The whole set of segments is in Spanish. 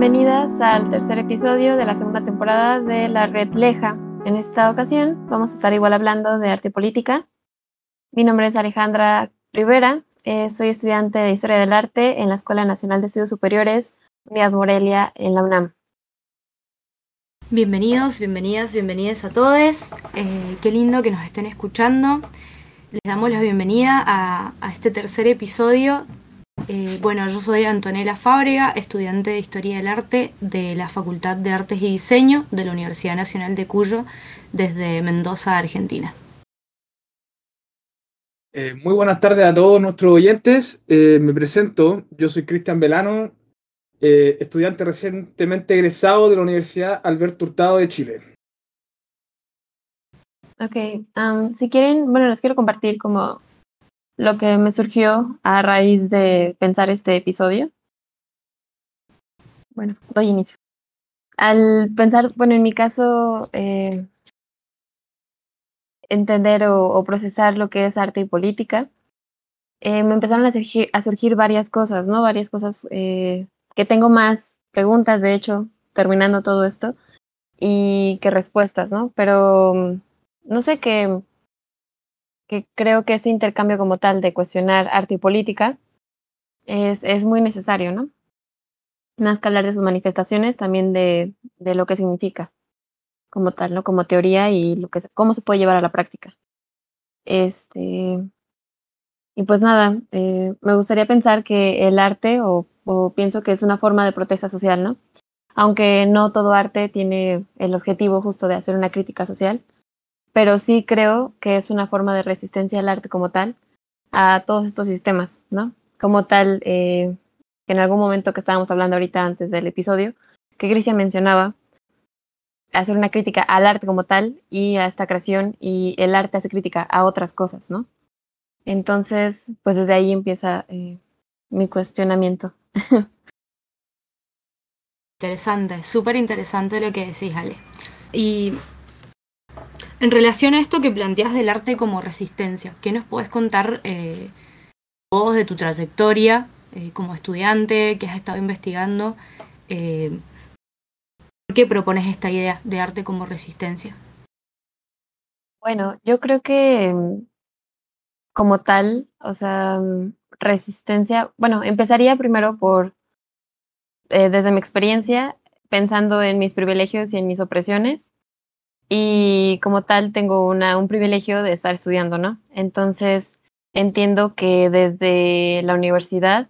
Bienvenidas al tercer episodio de la segunda temporada de la Red Leja. En esta ocasión vamos a estar igual hablando de arte y política. Mi nombre es Alejandra Rivera, eh, soy estudiante de Historia del Arte en la Escuela Nacional de Estudios Superiores, Unidad Morelia, en la UNAM. Bienvenidos, bienvenidas, bienvenidas a todos. Eh, qué lindo que nos estén escuchando. Les damos la bienvenida a este tercer episodio eh, bueno, yo soy Antonella Fábrega, estudiante de Historia del Arte de la Facultad de Artes y Diseño de la Universidad Nacional de Cuyo, desde Mendoza, Argentina. Eh, muy buenas tardes a todos nuestros oyentes. Eh, me presento, yo soy Cristian Velano, estudiante recientemente egresado de la Universidad Alberto Hurtado de Chile. Ok, si quieren, bueno, les quiero compartir como lo que me surgió a raíz de pensar este episodio. Bueno, doy inicio. Al pensar, bueno, en mi caso, eh, entender o, procesar lo que es arte y política, eh, me empezaron a surgir, varias cosas, ¿no? Varias cosas eh, que tengo más preguntas, de hecho, terminando todo esto, y que respuestas, ¿no? Pero no sé qué que creo que ese intercambio como tal de cuestionar arte y política es, es muy necesario, ¿no? Más que hablar de sus manifestaciones, también de, de lo que significa como tal, ¿no? Como teoría y lo que, cómo se puede llevar a la práctica. Este, y pues nada, eh, me gustaría pensar que el arte, o, o, pienso que es una forma de protesta social, ¿no? Aunque no todo arte tiene el objetivo justo de hacer una crítica social, pero sí creo que es una forma de resistencia al arte como tal, a todos estos sistemas, ¿no? Como tal, eh, en algún momento que estábamos hablando ahorita antes del episodio, que Cristian mencionaba, hacer una crítica al arte como tal y a esta creación, y el arte hace crítica a otras cosas, ¿no? Entonces, pues desde ahí empieza eh, mi cuestionamiento. Interesante, súper interesante lo que decís, Ale. Y en relación a esto que planteas del arte como resistencia, ¿qué nos puedes contar eh, vos de tu trayectoria eh, como estudiante que has estado investigando? Eh, ¿Por qué propones esta idea de arte como resistencia? Bueno, yo creo que mm, como tal, o sea, mm, resistencia, bueno, empezaría primero por, desde mi experiencia, pensando en mis privilegios y en mis opresiones, y como tal tengo una, un privilegio de estar estudiando, ¿no? Entonces entiendo que desde la universidad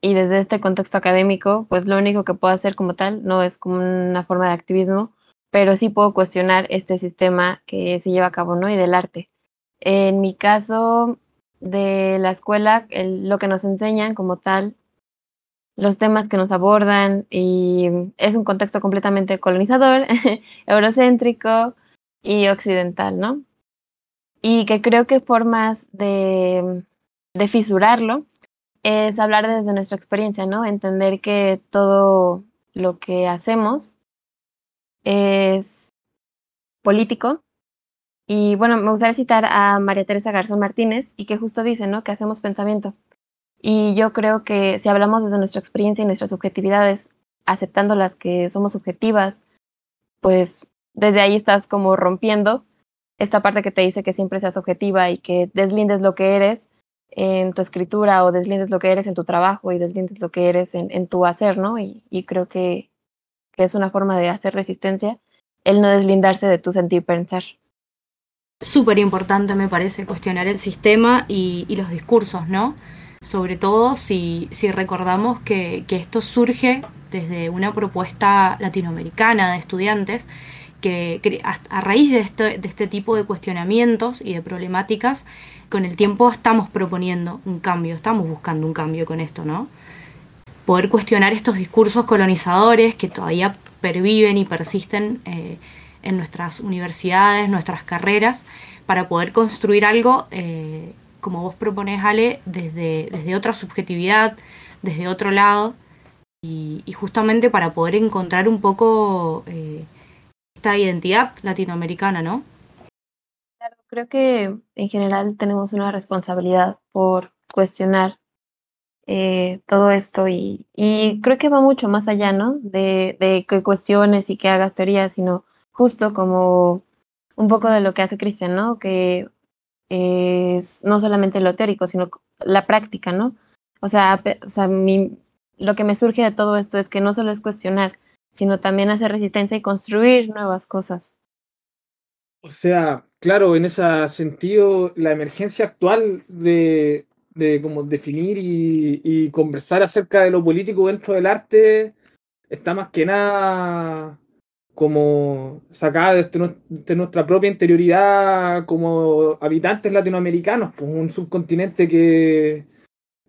y desde este contexto académico, pues lo único que puedo hacer como tal no es como una forma de activismo, pero sí puedo cuestionar este sistema que se lleva a cabo, ¿no? Y del arte. En mi caso de la escuela, lo que nos enseñan como tal los temas que nos abordan y es un contexto completamente colonizador, eurocéntrico y occidental, ¿no? Y que creo que formas de, de fisurarlo es hablar desde nuestra experiencia, ¿no? Entender que todo lo que hacemos es político. Y bueno, me gustaría citar a María Teresa Garzón Martínez y que justo dice, ¿no? Que hacemos pensamiento. Y yo creo que si hablamos desde nuestra experiencia y nuestras subjetividades, aceptando las que somos subjetivas, pues desde ahí estás como rompiendo esta parte que te dice que siempre seas objetiva y que deslindes lo que eres en tu escritura o deslindes lo que eres en tu trabajo y deslindes lo que eres en, en tu hacer, ¿no? Y, creo que, que, es una forma de hacer resistencia el no deslindarse de tu sentir pensar. Súper importante me parece cuestionar el sistema y, y los discursos, ¿no? Sobre todo si, si recordamos que, que, esto surge desde una propuesta latinoamericana de estudiantes que, a, raíz de este, de este tipo de cuestionamientos y de problemáticas, con el tiempo estamos proponiendo un cambio, estamos buscando un cambio con esto, ¿no? Poder cuestionar estos discursos colonizadores que todavía perviven y persisten eh, en nuestras universidades, nuestras carreras, para poder construir algo eh, como vos proponés, Ale, desde, desde otra subjetividad, desde otro lado, y, justamente para poder encontrar un poco eh, esta identidad latinoamericana, ¿no? Claro, creo que en general tenemos una responsabilidad por cuestionar eh, todo esto y, y, creo que va mucho más allá, ¿no? De, de que cuestiones y que hagas teorías, sino justo como un poco de lo que hace Cristian, ¿no? Que es no solamente lo teórico, sino la práctica, ¿no? O sea, o sea lo que me surge de todo esto es que no solo es cuestionar, sino también hacer resistencia y construir nuevas cosas. O sea, claro, en ese sentido, la emergencia actual de, de como definir y, y, conversar acerca de lo político dentro del arte está más que nada como sacada de, de nuestra propia interioridad como habitantes latinoamericanos, pues un subcontinente que,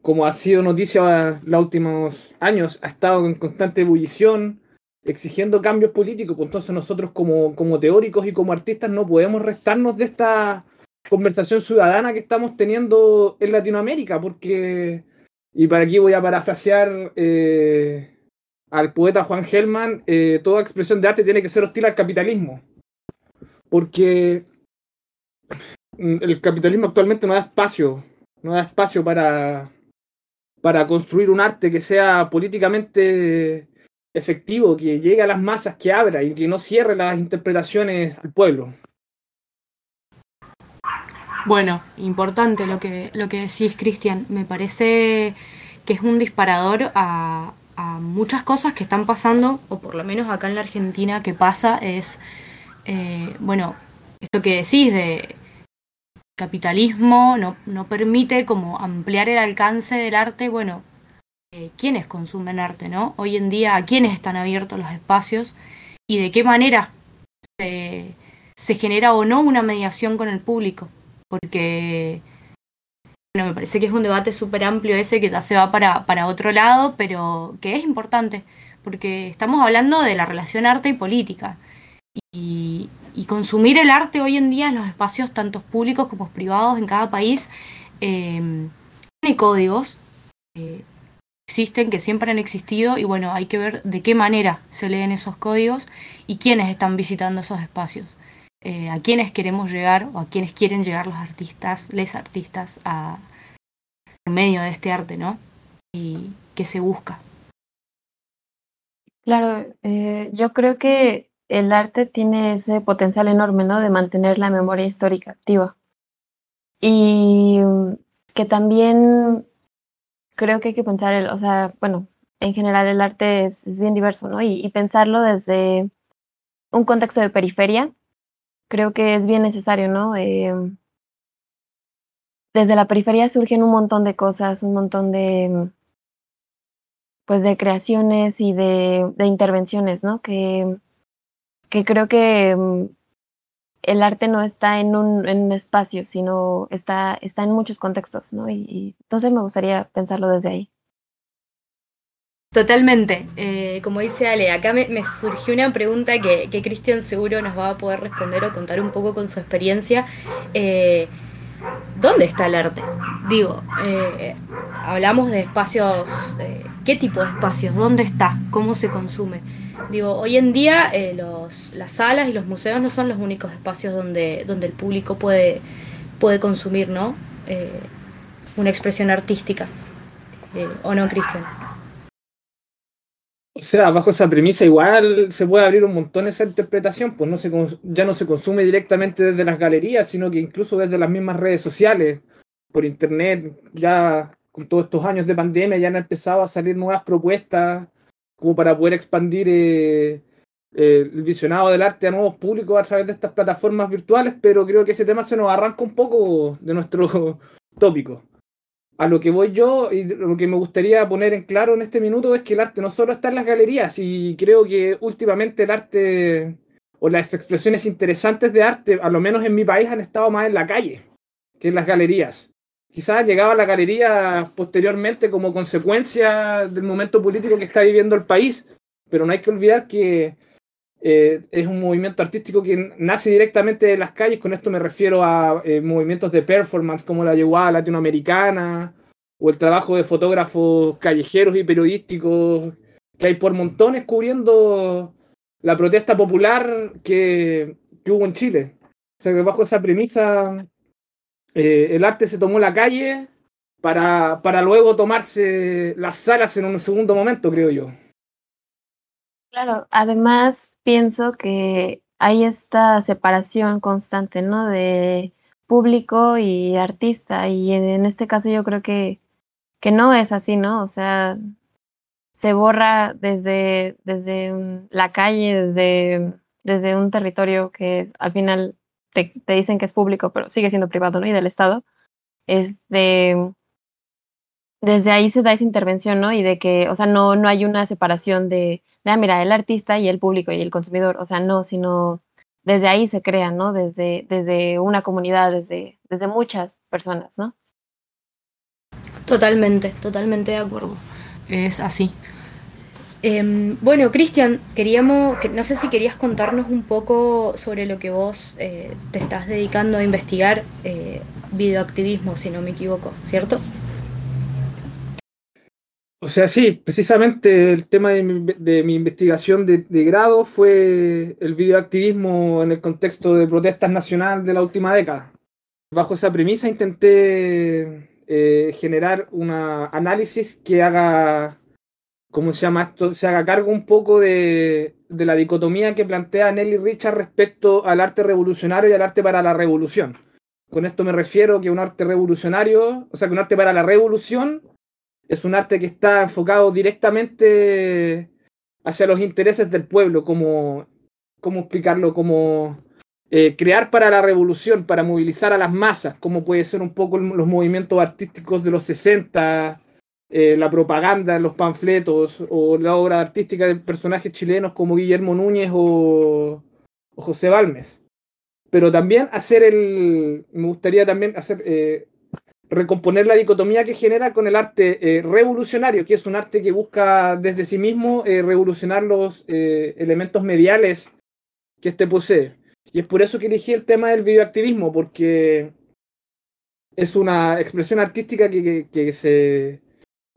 como ha sido noticia los últimos años, ha estado en constante ebullición, exigiendo cambios políticos. Pues entonces nosotros como, como teóricos y como artistas no podemos restarnos de esta conversación ciudadana que estamos teniendo en Latinoamérica, porque, y para aquí voy a parafrasear eh, al poeta Juan Gelman, eh, toda expresión de arte tiene que ser hostil al capitalismo, porque el capitalismo actualmente no da espacio, no da espacio para para construir un arte que sea políticamente efectivo, que llegue a las masas, que abra y que no cierre las interpretaciones al pueblo. Bueno, importante lo que, lo que decís, Cristian. Me parece que es un disparador a, muchas cosas que están pasando, o por lo menos acá en la Argentina que pasa, es, eh, bueno, esto que decís de capitalismo no, no permite como ampliar el alcance del arte, bueno, eh, quiénes consumen arte, ¿no? Hoy en día, a quiénes están abiertos los espacios y de qué manera se, se genera o no una mediación con el público. Porque, bueno, me parece que es un debate súper amplio ese que ya se va para, para otro lado, pero que es importante, porque estamos hablando de la relación arte y política. Y, consumir el arte hoy en día en los espacios tanto públicos como privados en cada país eh, tiene códigos eh, existen que siempre han existido y bueno hay que ver de qué manera se leen esos códigos y quiénes están visitando esos espacios eh, a quiénes queremos llegar o a quiénes quieren llegar los artistas les artistas a en medio de este arte no y que se busca claro eh, yo creo que el arte tiene ese potencial enorme, ¿no? De mantener la memoria histórica activa. Y que también creo que hay que pensar, el, o sea, bueno, en general el arte es, es bien diverso, ¿no? Y, y, pensarlo desde un contexto de periferia, creo que es bien necesario, ¿no? Eh, desde la periferia surgen un montón de cosas, un montón de pues de creaciones y de, de intervenciones, ¿no? Que que creo que mm, el arte no está en un, en un espacio, sino está, está en muchos contextos, ¿no? Y, y entonces me gustaría pensarlo desde ahí. Totalmente. Eh, como dice Ale, acá me, surgió una pregunta que, que Cristian seguro nos va a poder responder o contar un poco con su experiencia. Eh, ¿Dónde está el arte? Digo, eh, hablamos de espacios, eh, ¿qué tipo de espacios? ¿Dónde está? ¿Cómo se consume? Digo, hoy en día los, las salas y los museos no son los únicos espacios donde, donde el público puede, puede consumir, ¿no? Una expresión artística. ¿O no, Cristian? O sea, bajo esa premisa igual se puede abrir un montón esa interpretación, pues no se, ya no se consume directamente desde las galerías, sino que incluso desde las mismas redes sociales, por internet, ya con todos estos años de pandemia ya han empezado a salir nuevas propuestas como para poder expandir eh, eh, el visionado del arte a nuevos públicos a través de estas plataformas virtuales, pero creo que ese tema se nos arranca un poco de nuestro tópico. A lo que voy yo y lo que me gustaría poner en claro en este minuto es que el arte no solo está en las galerías y creo que últimamente el arte o las expresiones interesantes de arte, a lo menos en mi país, han estado más en la calle que en las galerías. Quizás llegaba a la galería posteriormente como consecuencia del momento político que está viviendo el país, pero no hay que olvidar que eh, es un movimiento artístico que nace directamente de las calles, con esto me refiero a eh, movimientos de performance como la yeguada latinoamericana o el trabajo de fotógrafos callejeros y periodísticos que hay por montones cubriendo la protesta popular que, hubo en Chile. O sea que bajo esa premisa eh, el arte se tomó la calle para, para luego tomarse las salas en un segundo momento, creo yo. Claro, además pienso que hay esta separación constante, ¿no? De público y artista, y en este caso yo creo que, que no es así, ¿no? O sea, se borra desde, desde la calle, desde, desde un territorio que al final te, te, dicen que es público, pero sigue siendo privado, ¿no? Y del Estado. Es de, desde ahí se da esa intervención, ¿no? Y de que, o sea, no, no hay una separación de, de, ah, mira, el artista y el público y el consumidor, o sea, no, sino desde ahí se crea, ¿no? Desde, desde una comunidad, desde, desde muchas personas, ¿no? Totalmente, totalmente de acuerdo. Es así. Eh, bueno, Cristian, queríamos, que, no sé si querías contarnos un poco sobre lo que vos eh, te estás dedicando a investigar, eh, videoactivismo, si no me equivoco, ¿cierto? O sea, sí, precisamente el tema de mi, de mi investigación de, de, grado fue el videoactivismo en el contexto de protestas nacionales de la última década. Bajo esa premisa intenté eh, generar un análisis que haga, ¿cómo se llama esto? Se haga cargo un poco de, de la dicotomía que plantea Nelly Richard respecto al arte revolucionario y al arte para la revolución. Con esto me refiero que un arte revolucionario, o sea, que un arte para la revolución es un arte que está enfocado directamente hacia los intereses del pueblo, como, ¿cómo explicarlo? Como eh, crear para la revolución, para movilizar a las masas, como puede ser un poco los movimientos artísticos de los 60, eh, la propaganda, los panfletos, o la obra artística de personajes chilenos como Guillermo Núñez o, o José Balmes. Pero también hacer el, me gustaría también hacer eh, recomponer la dicotomía que genera con el arte eh, revolucionario, que es un arte que busca desde sí mismo eh, revolucionar los eh, elementos mediales que éste posee. Y es por eso que elegí el tema del videoactivismo, porque es una expresión artística que, se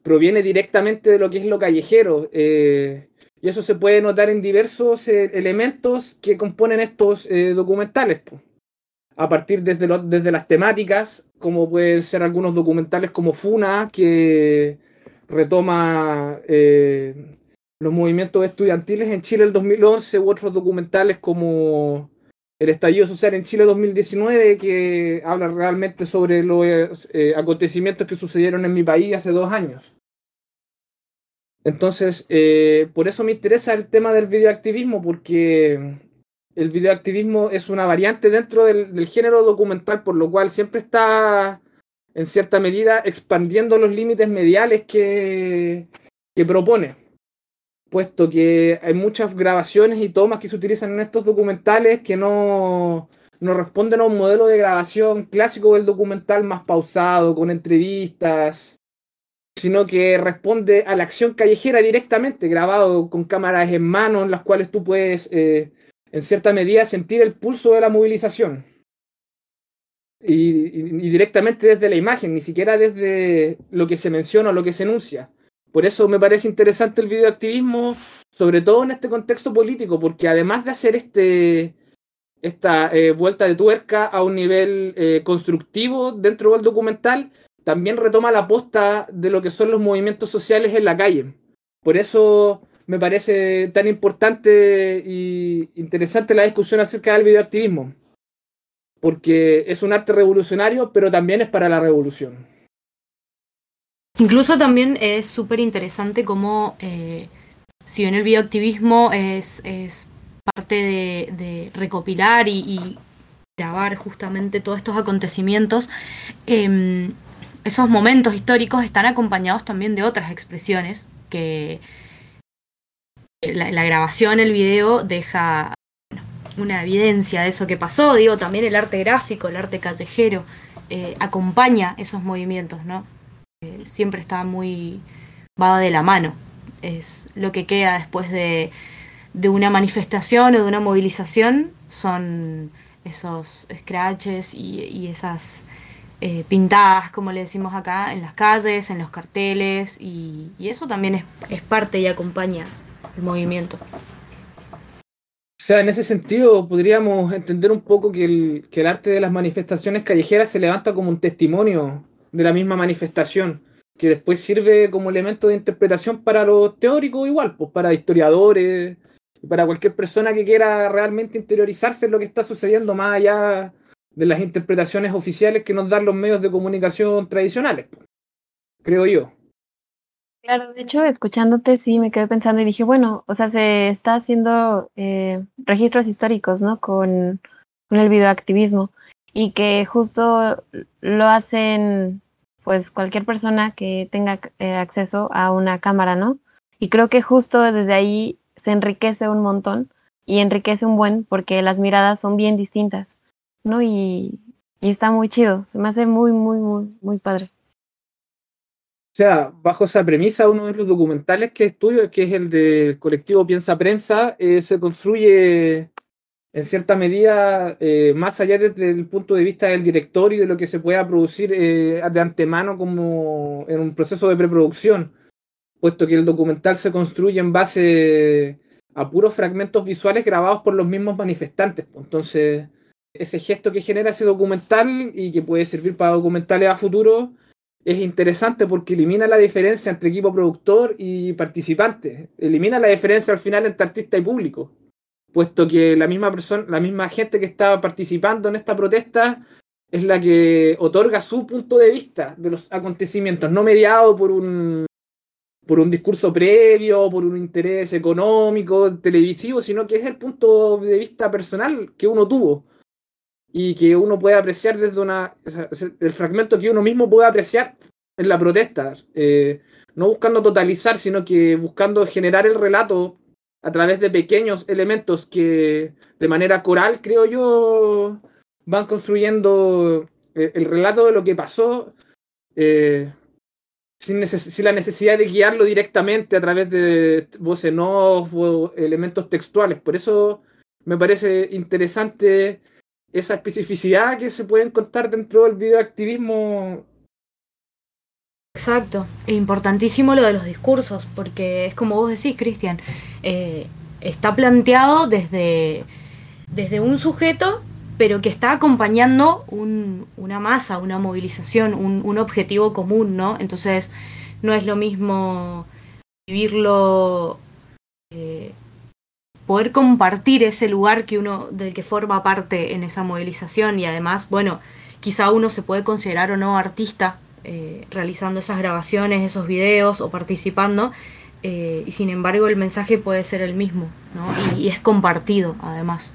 proviene directamente de lo que es lo callejero. y eso se puede notar en diversos elementos que componen estos documentales. A partir desde, desde las temáticas, como pueden ser algunos documentales como Funa, que retoma eh, los movimientos estudiantiles en Chile el 2011, u otros documentales como El estallido social en Chile 2019, que habla realmente sobre los eh, acontecimientos que sucedieron en mi país hace dos años. Entonces, eh, por eso me interesa el tema del videoactivismo, porque el videoactivismo es una variante dentro del, género documental, por lo cual siempre está, en cierta medida, expandiendo los límites mediales que, que propone. Puesto que hay muchas grabaciones y tomas que se utilizan en estos documentales que no, no responden a un modelo de grabación clásico del documental más pausado, con entrevistas, sino que responde a la acción callejera directamente, grabado con cámaras en mano, en las cuales tú puedes eh, en cierta medida, sentir el pulso de la movilización. Y, directamente desde la imagen, ni siquiera desde lo que se menciona o lo que se enuncia. Por eso me parece interesante el videoactivismo, sobre todo en este contexto político, porque además de hacer este, esta eh, vuelta de tuerca a un nivel eh, constructivo dentro del documental, también retoma la posta de lo que son los movimientos sociales en la calle. Por eso me parece tan importante y interesante la discusión acerca del videoactivismo, porque es un arte revolucionario, pero también es para la revolución. Incluso también es súper interesante cómo, eh, si bien el videoactivismo es, parte de, recopilar y, grabar justamente todos estos acontecimientos, eh, esos momentos históricos están acompañados también de otras expresiones que, la, la, grabación, el video, deja una evidencia de eso que pasó. Digo, también el arte gráfico, el arte callejero, eh, acompaña esos movimientos, ¿no? Eh, siempre está muy va de la mano. Es lo que queda después de, de una manifestación o de una movilización, son esos scratches y, esas eh, pintadas, como le decimos acá, en las calles, en los carteles, y, eso también es parte y acompaña el movimiento. O sea, en ese sentido podríamos entender un poco que el, arte de las manifestaciones callejeras se levanta como un testimonio de la misma manifestación, que después sirve como elemento de interpretación para los teóricos igual, pues para historiadores, para cualquier persona que quiera realmente interiorizarse en lo que está sucediendo más allá de las interpretaciones oficiales que nos dan los medios de comunicación tradicionales, creo yo. Claro, de hecho, escuchándote, sí, me quedé pensando y dije, bueno, o sea, se está haciendo eh, registros históricos, ¿no? Con, el videoactivismo y que justo lo hacen, pues, cualquier persona que tenga eh, acceso a una cámara, ¿no? Y creo que justo desde ahí se enriquece un montón y enriquece un buen porque las miradas son bien distintas, ¿no? Y, y está muy chido, se me hace muy, muy, muy, muy padre. O sea, bajo esa premisa, uno de los documentales que estudio, que es el del colectivo Piensa Prensa, eh, se construye en cierta medida eh, más allá desde el punto de vista del director y de lo que se pueda producir eh, de antemano como en un proceso de preproducción, puesto que el documental se construye en base a puros fragmentos visuales grabados por los mismos manifestantes. Entonces, ese gesto que genera ese documental y que puede servir para documentales a futuro es interesante porque elimina la diferencia entre equipo productor y participante. Elimina la diferencia al final entre artista y público. Puesto que la misma persona, la misma gente que estaba participando en esta protesta es la que otorga su punto de vista de los acontecimientos, no mediado por un por un discurso previo, por un interés económico, televisivo, sino que es el punto de vista personal que uno tuvo y que uno puede apreciar desde una. el fragmento que uno mismo puede apreciar en la protesta. Eh, no buscando totalizar, sino que buscando generar el relato a través de pequeños elementos que de manera coral, creo yo, van construyendo eh, el relato de lo que pasó. Eh, sin, la necesidad de guiarlo directamente a través de voces no o elementos textuales. Por eso me parece interesante esa especificidad que se puede encontrar dentro del videoactivismo. Exacto, e importantísimo lo de los discursos, porque es como vos decís, Cristian, eh, está planteado desde, desde un sujeto, pero que está acompañando una masa, una movilización, un, objetivo común, ¿no? Entonces, no es lo mismo vivirlo poder compartir ese lugar que uno del que forma parte en esa movilización y además, bueno, quizá uno se puede considerar o no artista eh, realizando esas grabaciones, esos videos o participando, eh, y sin embargo el mensaje puede ser el mismo, ¿no? Y, es compartido además.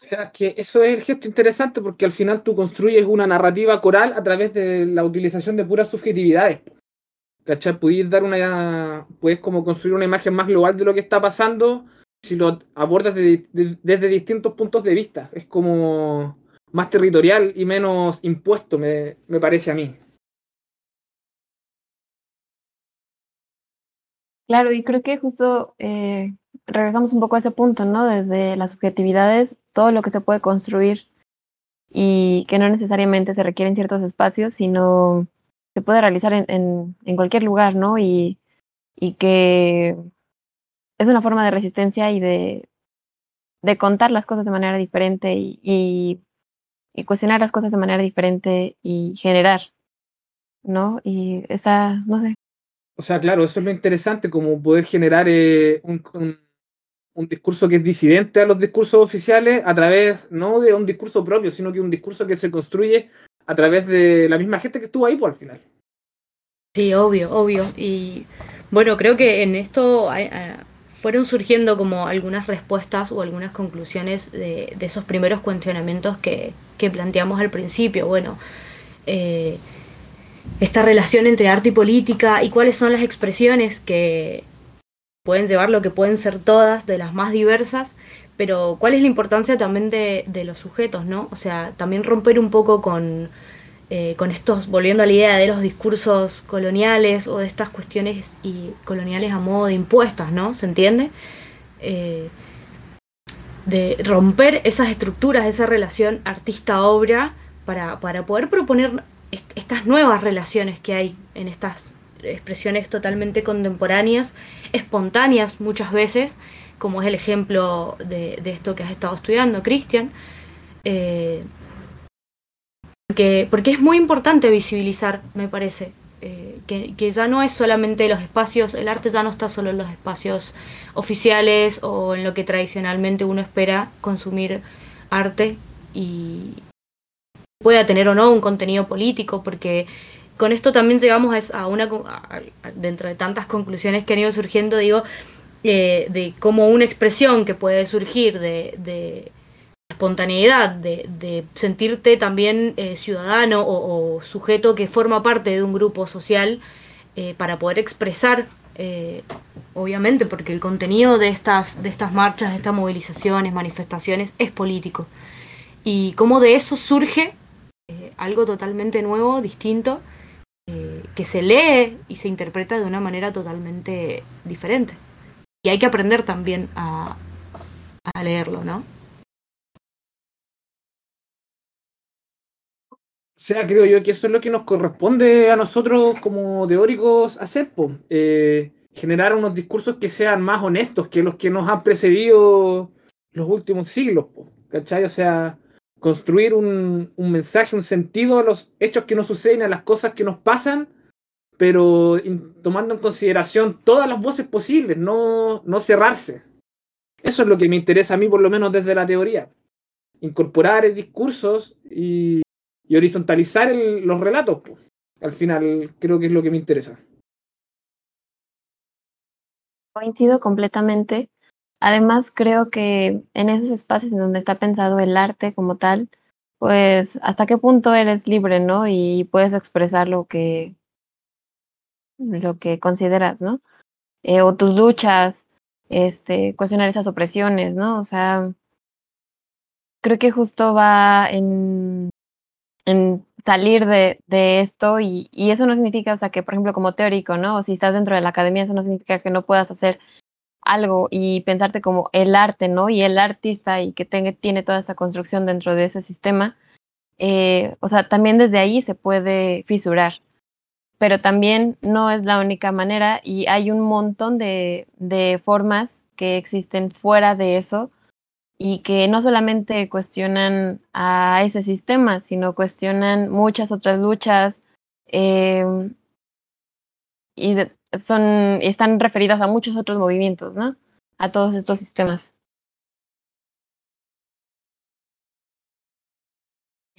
O sea, que eso es el gesto interesante porque al final tú construyes una narrativa coral a través de la utilización de puras subjetividades. ¿Cachai? Puedes dar una. Puedes como construir una imagen más global de lo que está pasando si lo abordas desde distintos puntos de vista. Es como más territorial y menos impuesto, me, parece a mí. Claro, y creo que justo eh, regresamos un poco a ese punto, ¿no? Desde las subjetividades, todo lo que se puede construir y que no necesariamente se requieren ciertos espacios, sino se puede realizar en, en, cualquier lugar, ¿no? Y, y que es una forma de resistencia y de, de contar las cosas de manera diferente y, y, cuestionar las cosas de manera diferente y generar, ¿no? Y esa, no sé. O sea, claro, eso es lo interesante, como poder generar eh, un, un, discurso que es disidente a los discursos oficiales a través, no de un discurso propio, sino que un discurso que se construye a través de la misma gente que estuvo ahí por pues, al final. Sí, obvio, obvio. Y bueno, creo que en esto fueron surgiendo como algunas respuestas o algunas conclusiones de, esos primeros cuestionamientos que, planteamos al principio. Bueno, eh, esta relación entre arte y política y cuáles son las expresiones que pueden llevar lo que pueden ser todas, de las más diversas, pero cuál es la importancia también de, de los sujetos, ¿no? O sea, también romper un poco con eh, con estos, volviendo a la idea de los discursos coloniales o de estas cuestiones y coloniales a modo de impuestos, ¿no? ¿Se entiende? Eh, de romper esas estructuras, esa relación artista-obra, para, para poder proponer estas nuevas relaciones que hay en estas expresiones totalmente contemporáneas, espontáneas muchas veces, como es el ejemplo de, esto que has estado estudiando, Cristian. Eh, porque, porque es muy importante visibilizar, me parece, eh, que, que, ya no es solamente los espacios, el arte ya no está solo en los espacios oficiales o en lo que tradicionalmente uno espera consumir arte y pueda tener o no un contenido político, porque con esto también llegamos a una, dentro de tantas conclusiones que han ido surgiendo, digo, eh, de cómo una expresión que puede surgir de espontaneidad, de, de, sentirte también eh, ciudadano o, sujeto que forma parte de un grupo social eh, para poder expresar, obviamente, porque el contenido de estas, de estas marchas, de estas movilizaciones, manifestaciones, es político. Y cómo de eso surge algo totalmente nuevo, distinto, que se lee y se interpreta de una manera totalmente diferente. Y hay que aprender también a leerlo, ¿no? Sea, creo yo que eso es lo que nos corresponde a nosotros como teóricos hacer, eh, generar unos discursos que sean más honestos que los que nos han precedido los últimos siglos, ¿cachai? O sea, construir un, un mensaje, un sentido a los hechos que nos suceden, a las cosas que nos pasan, pero tomando en consideración todas las voces posibles, no, no cerrarse. Eso es lo que me interesa a mí, por lo menos desde la teoría. Incorporar discursos y, y horizontalizar los relatos. Pues. Al final creo que es lo que me interesa. Coincido completamente. Además, creo que en esos espacios en donde está pensado el arte como tal, pues hasta qué punto eres libre, ¿no? Y puedes expresar lo que, lo que consideras, ¿no? Eh, o tus luchas, este, cuestionar esas opresiones, ¿no? O sea, creo que justo va en, en salir de, de esto y, y, eso no significa, o sea, que por ejemplo como teórico, ¿no? O si estás dentro de la academia, eso no significa que no puedas hacer algo y pensarte como el arte, ¿no? Y el artista y que tenga, tiene toda esta construcción dentro de ese sistema. Eh, o sea, también desde ahí se puede fisurar pero también no es la única manera y hay un montón de, de formas que existen fuera de eso y que no solamente cuestionan a ese sistema, sino cuestionan muchas otras luchas eh, y son, están referidas a muchos otros movimientos, ¿no? A todos estos sistemas.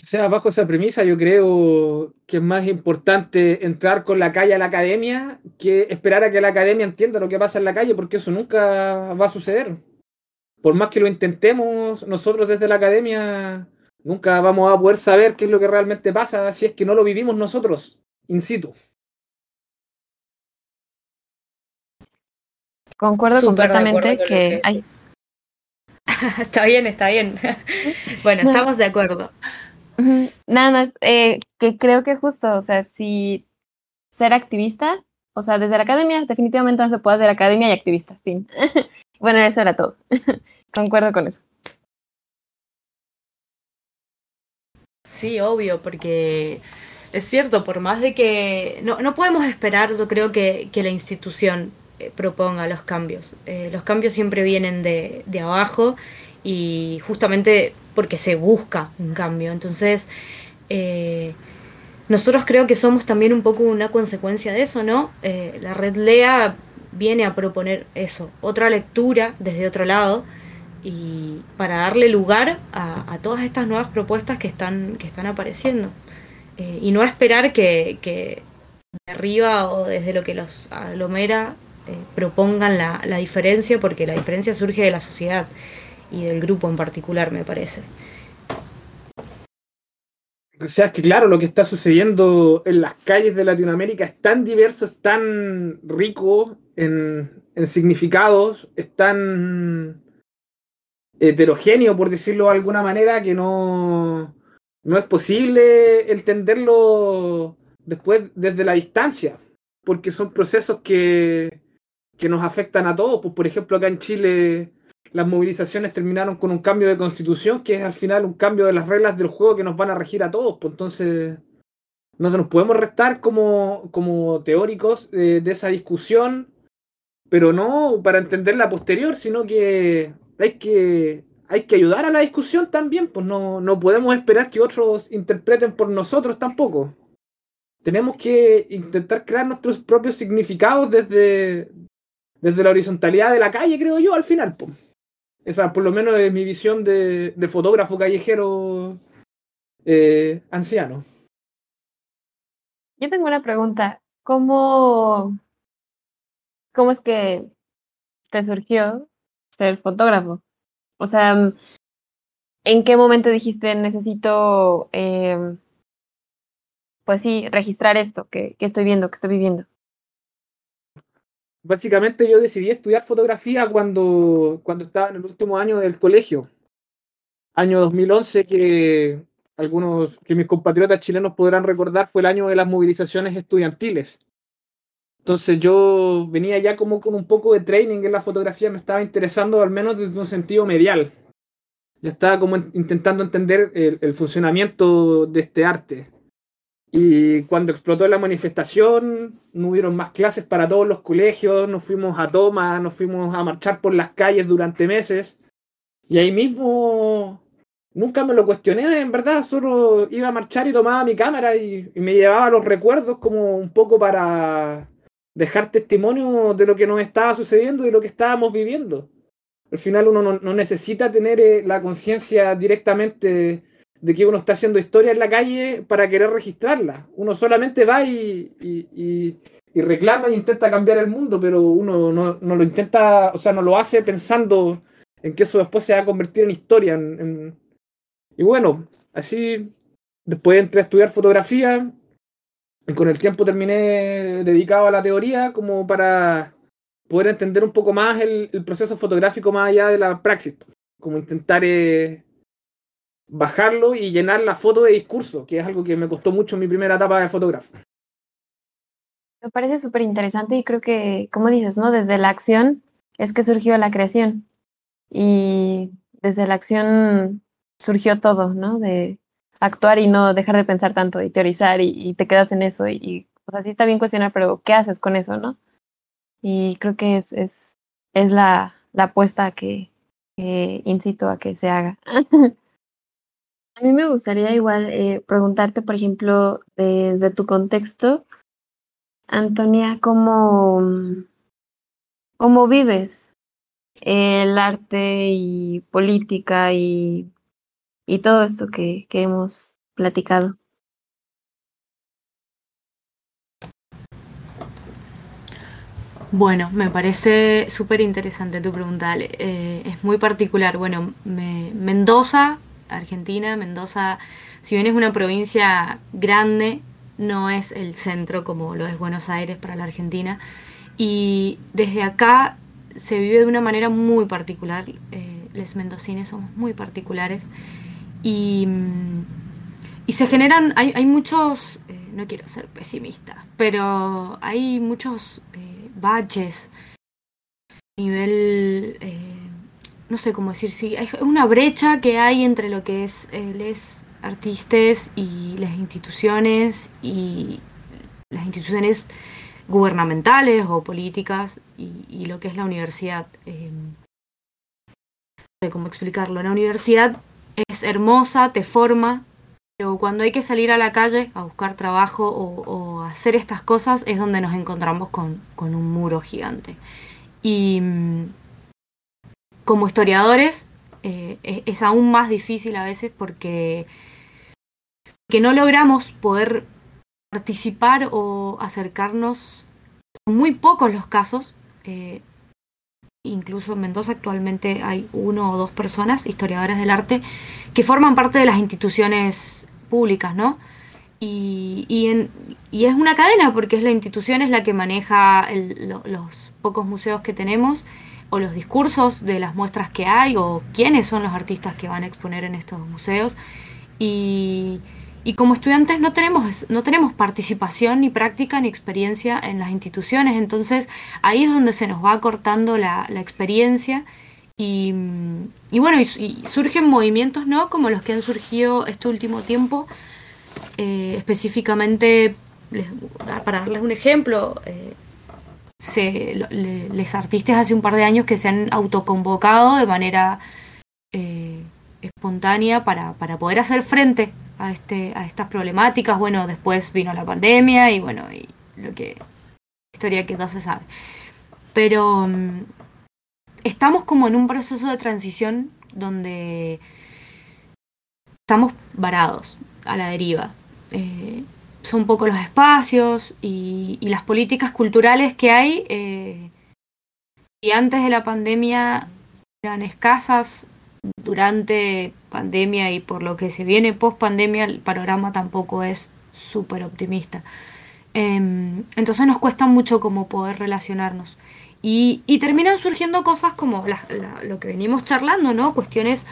O sea, bajo esa premisa, yo creo que es más importante entrar con la calle a la academia que esperar a que la academia entienda lo que pasa en la calle, porque eso nunca va a suceder. Por más que lo intentemos, nosotros desde la academia nunca vamos a poder saber qué es lo que realmente pasa si es que no lo vivimos nosotros, in situ. Concuerdo completamente que, hay... está bien, está bien. bueno, estamos de acuerdo. Nada más, eh, que creo que justo, o sea, si ser activista, o sea, desde la academia definitivamente no se puede hacer academia y activista, fin. bueno, eso era todo. Concuerdo con eso. Sí, obvio, porque es cierto, por más de que no, no podemos esperar, yo creo que, que la institución eh, proponga los cambios. Eh, los cambios siempre vienen de, de abajo y justamente porque se busca un cambio. Entonces, eh, nosotros creo que somos también un poco una consecuencia de eso, ¿no? La red LEA viene a proponer eso, otra lectura desde otro lado y para darle lugar a, todas estas nuevas propuestas que están, que están apareciendo. Eh, y no esperar que, de arriba o desde lo que los aglomera propongan la, la diferencia, porque la diferencia surge de la sociedad y del grupo en particular, me parece. O sea, es que claro, lo que está sucediendo en las calles de Latinoamérica es tan diverso, es tan rico en, en significados, es tan heterogéneo, por decirlo de alguna manera, que no, no es posible entenderlo después desde la distancia, porque son procesos que, que nos afectan a todos. Pues, por ejemplo, acá en Chile las movilizaciones terminaron con un cambio de constitución, que es al final un cambio de las reglas del juego que nos van a regir a todos. Pues entonces, no se nos podemos restar como, como teóricos de esa discusión, pero no para entender la posterior, sino que hay que hay que ayudar a la discusión también, pues no, no podemos esperar que otros interpreten por nosotros tampoco. Tenemos que intentar crear nuestros propios significados desde, desde la horizontalidad de la calle, creo yo, al final. Pues. Esa por lo menos es mi visión de, fotógrafo callejero eh, anciano. Yo tengo una pregunta. ¿Cómo, cómo es que te surgió ser fotógrafo? O sea, ¿en qué momento dijiste necesito, eh, pues sí, registrar esto que, que estoy viendo, que estoy viviendo? Básicamente yo decidí estudiar fotografía cuando, cuando estaba en el último año del colegio, año 2011, que algunos que mis compatriotas chilenos podrán recordar fue el año de las movilizaciones estudiantiles. Entonces yo venía ya como con un poco de training en la fotografía, me estaba interesando al menos desde un sentido medial. Ya estaba como intentando entender el, funcionamiento de este arte. Y cuando explotó la manifestación, no hubieron más clases para todos los colegios, nos fuimos a toma, nos fuimos a marchar por las calles durante meses. Y ahí mismo nunca me lo cuestioné, en verdad, solo iba a marchar y tomaba mi cámara y me llevaba los recuerdos como un poco para dejar testimonio de lo que nos estaba sucediendo y lo que estábamos viviendo. Al final uno no, necesita tener eh, la conciencia directamente de que uno está haciendo historia en la calle para querer registrarla. Uno solamente va y, y, y reclama e intenta cambiar el mundo, pero uno no, no, lo intenta, o sea, no lo hace pensando en que eso después se va a convertir en historia. Y bueno, así después entré a estudiar fotografía y con el tiempo terminé dedicado a la teoría como para poder entender un poco más el, proceso fotográfico más allá de la praxis, como intentar... Eh, bajarlo y llenar la foto de discurso, que es algo que me costó mucho en mi primera etapa de fotógrafo. Me parece súper interesante y creo que, como dices, ¿no? Desde la acción es que surgió la creación y desde la acción surgió todo, ¿no? De actuar y no dejar de pensar tanto y teorizar y, te quedas en eso y, o sea, sí está bien cuestionar, pero ¿qué haces con eso, no? Y creo que es, es, es la, la apuesta que, que incito a que se haga. A mí me gustaría igual eh, preguntarte, por ejemplo, desde tu contexto, Antonia, ¿cómo, cómo vives el arte y política y, y todo esto que, que hemos platicado? Bueno, me parece súper interesante tu pregunta. Eh, es muy particular. Bueno, me, Mendoza Argentina, Mendoza, si bien es una provincia grande, no es el centro como lo es Buenos Aires para la Argentina. Y desde acá se vive de una manera muy particular. Eh, los mendocines somos muy particulares. Y, y se generan, hay, hay muchos, eh, no quiero ser pesimista, pero hay muchos eh, baches a nivel no sé cómo decir, sí, hay una brecha que hay entre lo que es eh, los artistas y las instituciones y las instituciones gubernamentales o políticas y, y lo que es la universidad. Eh, no sé cómo explicarlo. La universidad es hermosa, te forma, pero cuando hay que salir a la calle a buscar trabajo o, hacer estas cosas es donde nos encontramos con, con un muro gigante. Y como historiadores eh, es, aún más difícil a veces porque que no logramos poder participar o acercarnos. Son muy pocos los casos. Eh, incluso en Mendoza actualmente hay uno o dos personas, historiadoras del arte, que forman parte de las instituciones públicas, ¿no? Y, y, es una cadena porque es la institución es la que maneja los pocos museos que tenemos o los discursos de las muestras que hay o quiénes son los artistas que van a exponer en estos museos. Y, y como estudiantes no tenemos, no tenemos participación, ni práctica, ni experiencia en las instituciones. Entonces ahí es donde se nos va cortando la, experiencia. Y, y bueno, y, surgen movimientos, ¿no? Como los que han surgido este último tiempo, eh, específicamente, para darles un ejemplo, eh, se, les artistas hace un par de años que se han autoconvocado de manera eh, espontánea para, para, poder hacer frente a, este, a estas problemáticas. Bueno, después vino la pandemia y bueno, y lo que historia que no se sabe. Pero mm, estamos como en un proceso de transición donde estamos varados a la deriva. Eh, son pocos los espacios y, las políticas culturales que hay. Eh, y antes de la pandemia eran escasas, durante pandemia y por lo que se viene post pandemia, el panorama tampoco es súper optimista. Em, entonces nos cuesta mucho como poder relacionarnos. Y, terminan surgiendo cosas como lo que venimos charlando, ¿no? Cuestiones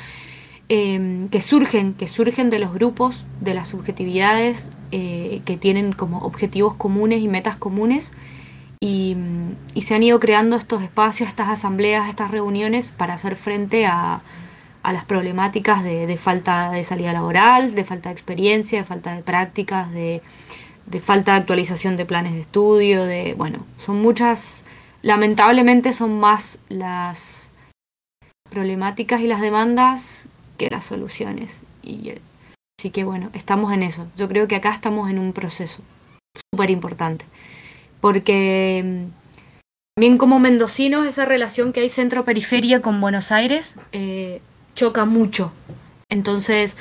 em, que surgen, que surgen de los grupos, de las subjetividades, eh, que tienen como objetivos comunes y metas comunes. Y, se han ido creando estos espacios, estas asambleas, estas reuniones para hacer frente a, las problemáticas de, falta de salida laboral, de falta de experiencia, de falta de prácticas, de, de falta de actualización de planes de estudio, de, bueno, son muchas, lamentablemente son más las problemáticas y las demandas que las soluciones. Y, así que bueno, estamos en eso. Yo creo que acá estamos en un proceso súper importante. Porque mm, también como mendocinos, esa relación que hay centro-periferia con Buenos Aires eh, choca mucho. Entonces,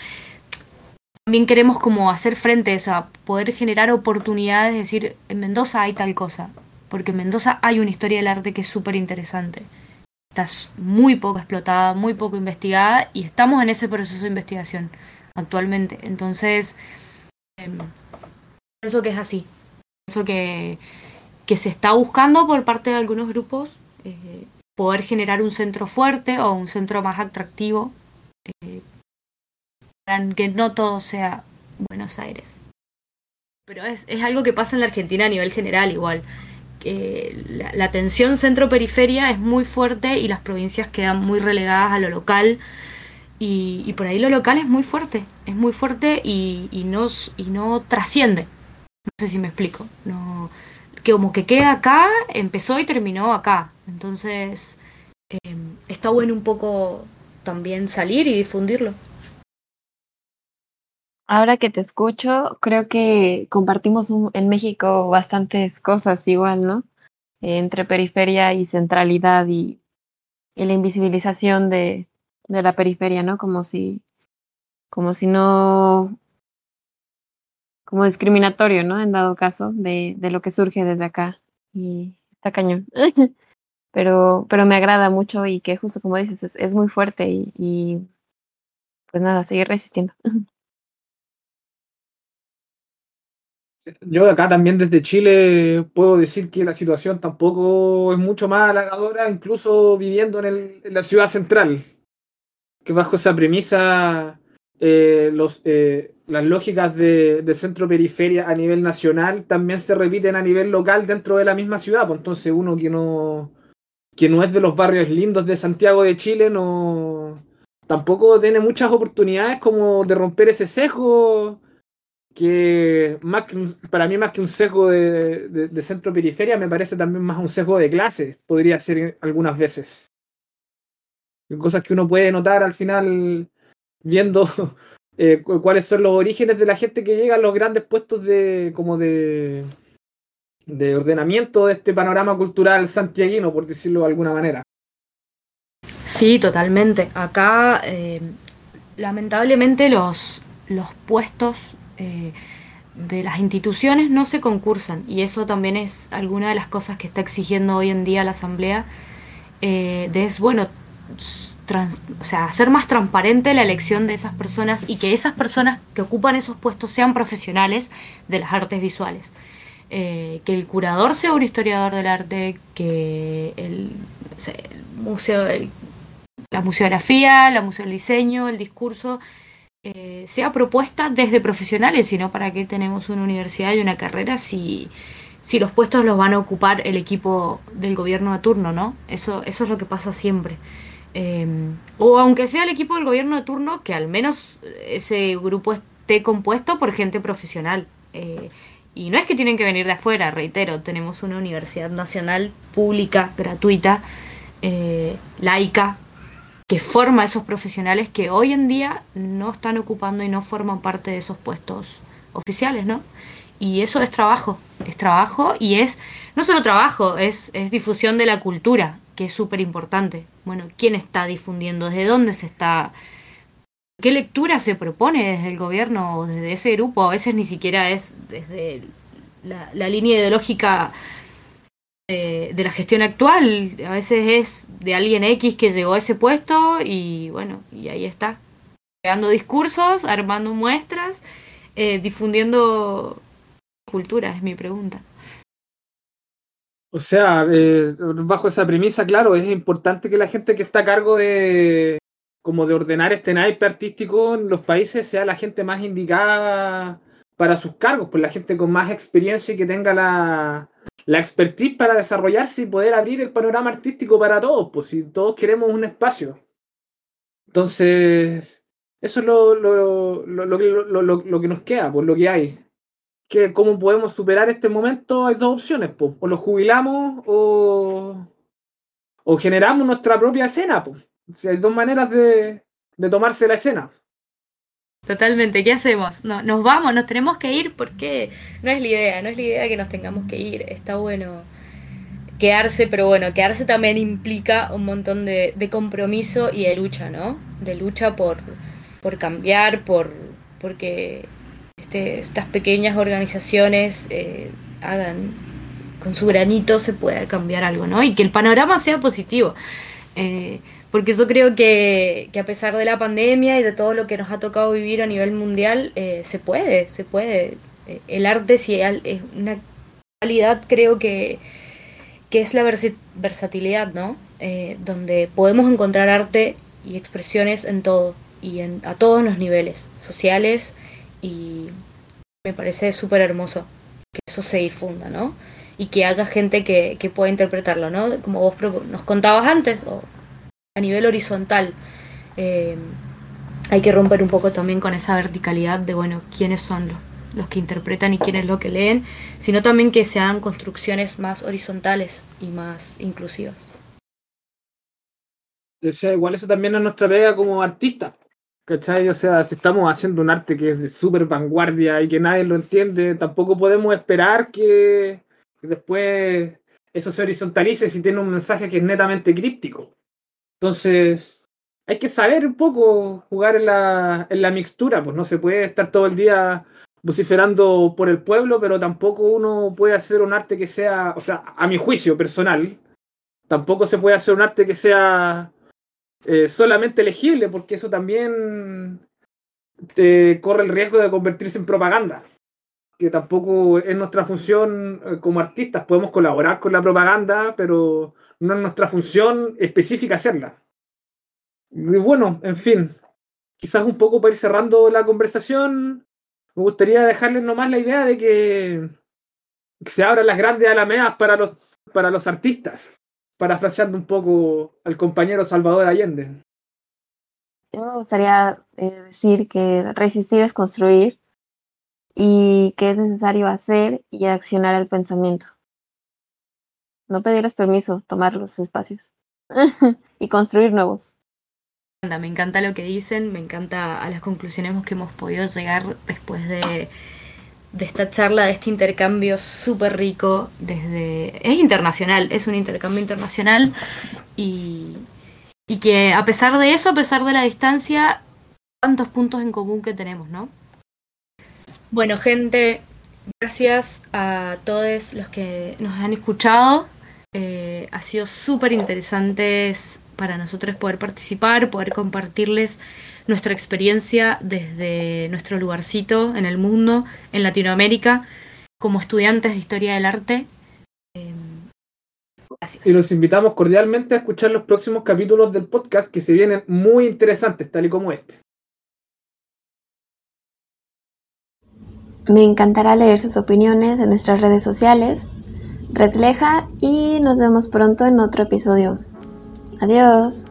también queremos como hacer frente a eso, poder generar oportunidades, decir, en Mendoza hay tal cosa, porque en Mendoza hay una historia del arte que es súper interesante. Está muy poco explotada, muy poco investigada y estamos en ese proceso de investigación actualmente. Entonces, em, pienso que es así. Pienso que, que se está buscando por parte de algunos grupos eh, poder generar un centro fuerte o un centro más atractivo eh, que no todo sea Buenos Aires. Pero es, algo que pasa en la Argentina a nivel general igual. la, tensión centro-periferia es muy fuerte y las provincias quedan muy relegadas a lo local. Y, por ahí lo local es muy fuerte, es muy fuerte y, y, no, y no trasciende. No sé si me explico. No, que como que queda acá, empezó y terminó acá. Entonces, em, está bueno un poco también salir y difundirlo. Ahora que te escucho, creo que compartimos en México bastantes cosas igual, ¿no? entre periferia y centralidad y, la invisibilización de, de, la periferia, ¿no? Como si, como si no, como discriminatorio, ¿no? En dado caso de, de lo que surge desde acá. Y está cañón. pero, pero me agrada mucho y que justo como dices, es, muy fuerte y, pues nada, seguir resistiendo. Yo acá también desde Chile puedo decir que la situación tampoco es mucho más halagadora, incluso viviendo en, la ciudad central, que bajo esa premisa eh, los, eh, las lógicas de, centro-periferia a nivel nacional también se repiten a nivel local dentro de la misma ciudad. Pues entonces uno que no, que no es de los barrios lindos de Santiago de Chile no tampoco tiene muchas oportunidades como de romper ese sesgo que, más para mí más que un sesgo de, centro-periferia, me parece también más un sesgo de clase, podría ser algunas veces. Cosas que uno puede notar al final viendo eh, cuáles son los orígenes de la gente que llega a los grandes puestos de como de, de ordenamiento de este panorama cultural santiaguino, por decirlo de alguna manera. Sí, totalmente. Acá, eh, lamentablemente, los, los puestos eh, de las instituciones no se concursan y eso también es alguna de las cosas que está exigiendo hoy en día la Asamblea de es bueno o sea hacer más transparente la elección de esas personas y que esas personas que ocupan esos puestos sean profesionales de las artes visuales eh, que el curador sea un historiador del arte que el, museo la museografía la museo del diseño el discurso eh, sea propuesta desde profesionales, sino para qué tenemos una universidad y una carrera si, si los puestos los van a ocupar el equipo del gobierno de turno, ¿no? Eso, eso es lo que pasa siempre. Eh, o aunque sea el equipo del gobierno de turno, que al menos ese grupo esté compuesto por gente profesional. Eh, y no es que tienen que venir de afuera, reitero, tenemos una universidad nacional pública, gratuita, laica, que forma a esos profesionales que hoy en día no están ocupando y no forman parte de esos puestos oficiales, ¿no? Y eso es trabajo, es trabajo y es no solo trabajo, es, es difusión de la cultura, que es súper importante. Bueno, ¿quién está difundiendo? ¿Desde dónde se está? ¿Qué lectura se propone desde el gobierno o desde ese grupo? A veces ni siquiera es desde la, línea ideológica de, de, la gestión actual. A veces es de alguien X que llegó a ese puesto y bueno, y ahí está. Creando discursos, armando muestras, eh, difundiendo cultura, es mi pregunta. O sea, eh, bajo esa premisa, claro, es importante que la gente que está a cargo de como de ordenar este naipe artístico en los países sea la gente más indicada para sus cargos, pues la gente con más experiencia y que tenga la, la expertise para desarrollarse y poder abrir el panorama artístico para todos, pues si todos queremos un espacio. Entonces, eso es lo, lo, lo, lo, que nos queda, pues lo que hay que cómo podemos superar este momento, hay dos opciones, pues. o lo jubilamos o, o generamos nuestra propia escena. Si hay dos maneras de, de, tomarse la escena. Totalmente, ¿qué hacemos? No, nos vamos, nos tenemos que ir porque no es la idea, no es la idea que nos tengamos que ir, está bueno quedarse, pero bueno, quedarse también implica un montón de, de compromiso y de lucha, ¿no? De lucha por, por cambiar, por porque este, estas pequeñas organizaciones eh, hagan con su granito se pueda cambiar algo, ¿no? Y que el panorama sea positivo. Eh, porque yo creo que, a pesar de la pandemia y de todo lo que nos ha tocado vivir a nivel mundial, eh, se puede, se puede. El arte si es una cualidad creo que, que es la versatilidad, ¿no? Donde podemos encontrar arte y expresiones en todo y en, a todos los niveles, sociales, y me parece súper hermoso que eso se difunda, ¿no? Y que haya gente que, que pueda interpretarlo, ¿no? Como vos nos contabas antes, o a nivel horizontal. Eh, hay que romper un poco también con esa verticalidad de, bueno, quiénes son los, los que interpretan y quiénes lo que leen, sino también que sean construcciones más horizontales y más inclusivas. Igual eso también es nuestra pega como artistas. ¿Cachai? O sea, si estamos haciendo un arte que es de súper vanguardia y que nadie lo entiende, tampoco podemos esperar que, después eso se horizontalice si tiene un mensaje que es netamente críptico. Entonces, hay que saber un poco jugar en la, en la mixtura, pues no se puede estar todo el día vociferando por el pueblo, pero tampoco uno puede hacer un arte que sea, o sea, a mi juicio personal, tampoco se puede hacer un arte que sea eh, solamente legible, porque eso también te corre el riesgo de convertirse en propaganda, que tampoco es nuestra función eh, como artistas. Podemos colaborar con la propaganda, pero no es nuestra función específica hacerla. Y bueno, en fin, quizás un poco para ir cerrando la conversación, me gustaría dejarles nomás la idea de que se abran las grandes alamedas para los, para los artistas parafraseando un poco al compañero Salvador Allende. Yo me gustaría eh, decir que resistir es construir y que es necesario hacer y accionar el pensamiento. No pedirles permiso, tomar los espacios y construir nuevos. Me encanta lo que dicen, me encanta a las conclusiones que hemos podido llegar después de de esta charla, de este intercambio súper rico desde... Es internacional, es un intercambio internacional y, y que a pesar de eso, a pesar de la distancia, cuántos puntos en común que tenemos, ¿no? Bueno, gente, gracias a todos los que nos han escuchado. Eh, ha sido súper interesante para nosotros poder participar, poder compartirles nuestra experiencia desde nuestro lugarcito en el mundo, en Latinoamérica, como estudiantes de historia del arte. Em, gracias. Y los invitamos cordialmente a escuchar los próximos capítulos del podcast que se vienen muy interesantes, tal y como este. Me encantará leer sus opiniones en nuestras redes sociales, Redleja, y nos vemos pronto en otro episodio. Adiós.